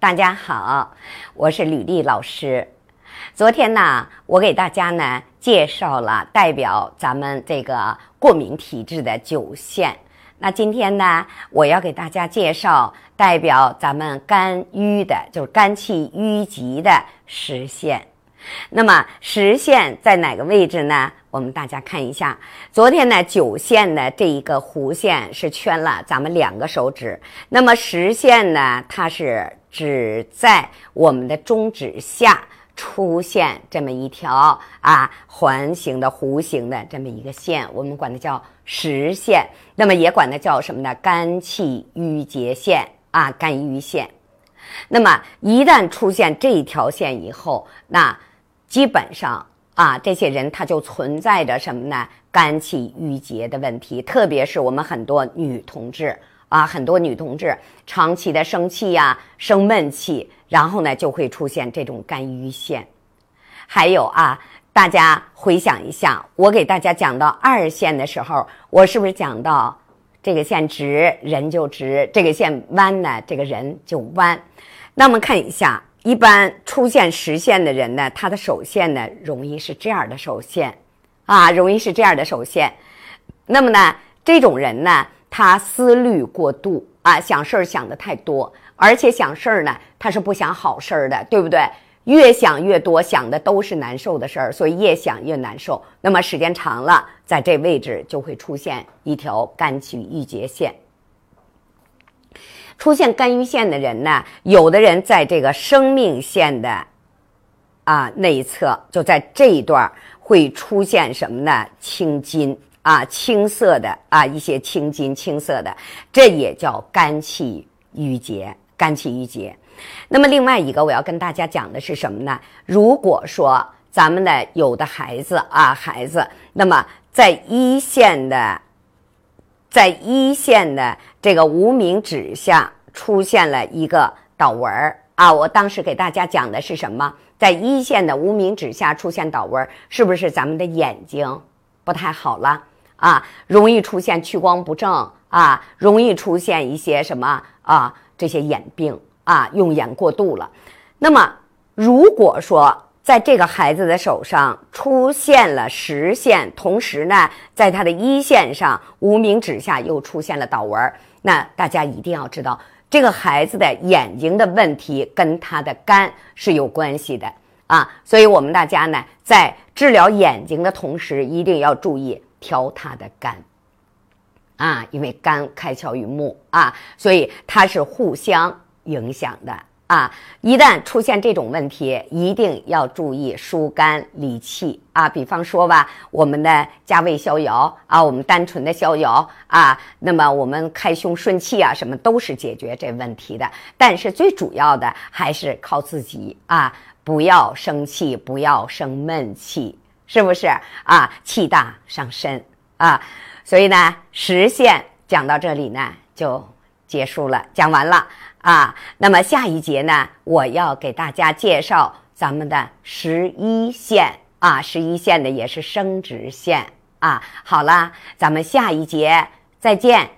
大家好，我是吕丽老师。昨天呢，我给大家呢介绍了代表咱们这个过敏体质的九线。那今天呢，我要给大家介绍代表咱们肝郁的，就是肝气郁积的实线。那么实线在哪个位置呢？我们大家看一下，昨天呢九线的这一个弧线是圈了咱们两个手指，那么实线呢，它是只在我们的中指下出现这么一条啊环形的弧形的这么一个线，我们管它叫实线，那么也管它叫什么呢？肝气郁结线啊，肝郁线。那么一旦出现这一条线以后，那基本上。啊，这些人他就存在着什么呢？肝气郁结的问题，特别是我们很多女同志啊，很多女同志长期的生气呀、生闷气，然后呢就会出现这种肝郁线。还有啊，大家回想一下，我给大家讲到二线的时候，我是不是讲到这个线直人就直，这个线弯呢，这个人就弯？那么看一下。一般出现实线的人呢，他的手线呢容易是这样的手线，啊，容易是这样的手线。那么呢，这种人呢，他思虑过度啊，想事儿想的太多，而且想事儿呢，他是不想好事儿的，对不对？越想越多，想的都是难受的事儿，所以越想越难受。那么时间长了，在这位置就会出现一条肝气郁结线。出现肝郁线的人呢，有的人在这个生命线的啊内侧，就在这一段会出现什么呢？青筋啊，青色的啊，一些青筋，青色的，这也叫肝气郁结，肝气郁结。那么另外一个我要跟大家讲的是什么呢？如果说咱们的有的孩子啊，孩子，那么在一线的。在一线的这个无名指下出现了一个倒纹儿啊！我当时给大家讲的是什么？在一线的无名指下出现倒纹儿，是不是咱们的眼睛不太好了啊？容易出现屈光不正啊，容易出现一些什么啊？这些眼病啊，用眼过度了。那么如果说，在这个孩子的手上出现了实线，同时呢，在他的一线上无名指下又出现了倒纹。那大家一定要知道，这个孩子的眼睛的问题跟他的肝是有关系的啊。所以，我们大家呢，在治疗眼睛的同时，一定要注意调他的肝啊，因为肝开窍于目啊，所以它是互相影响的。啊，一旦出现这种问题，一定要注意疏肝理气啊。比方说吧，我们的加味逍遥啊，我们单纯的逍遥啊，那么我们开胸顺气啊，什么都是解决这问题的。但是最主要的还是靠自己啊，不要生气，不要生闷气，是不是啊？气大伤身啊。所以呢，实线讲到这里呢，就结束了，讲完了。啊，那么下一节呢，我要给大家介绍咱们的十一线啊，十一线的也是生殖线啊。好了，咱们下一节再见。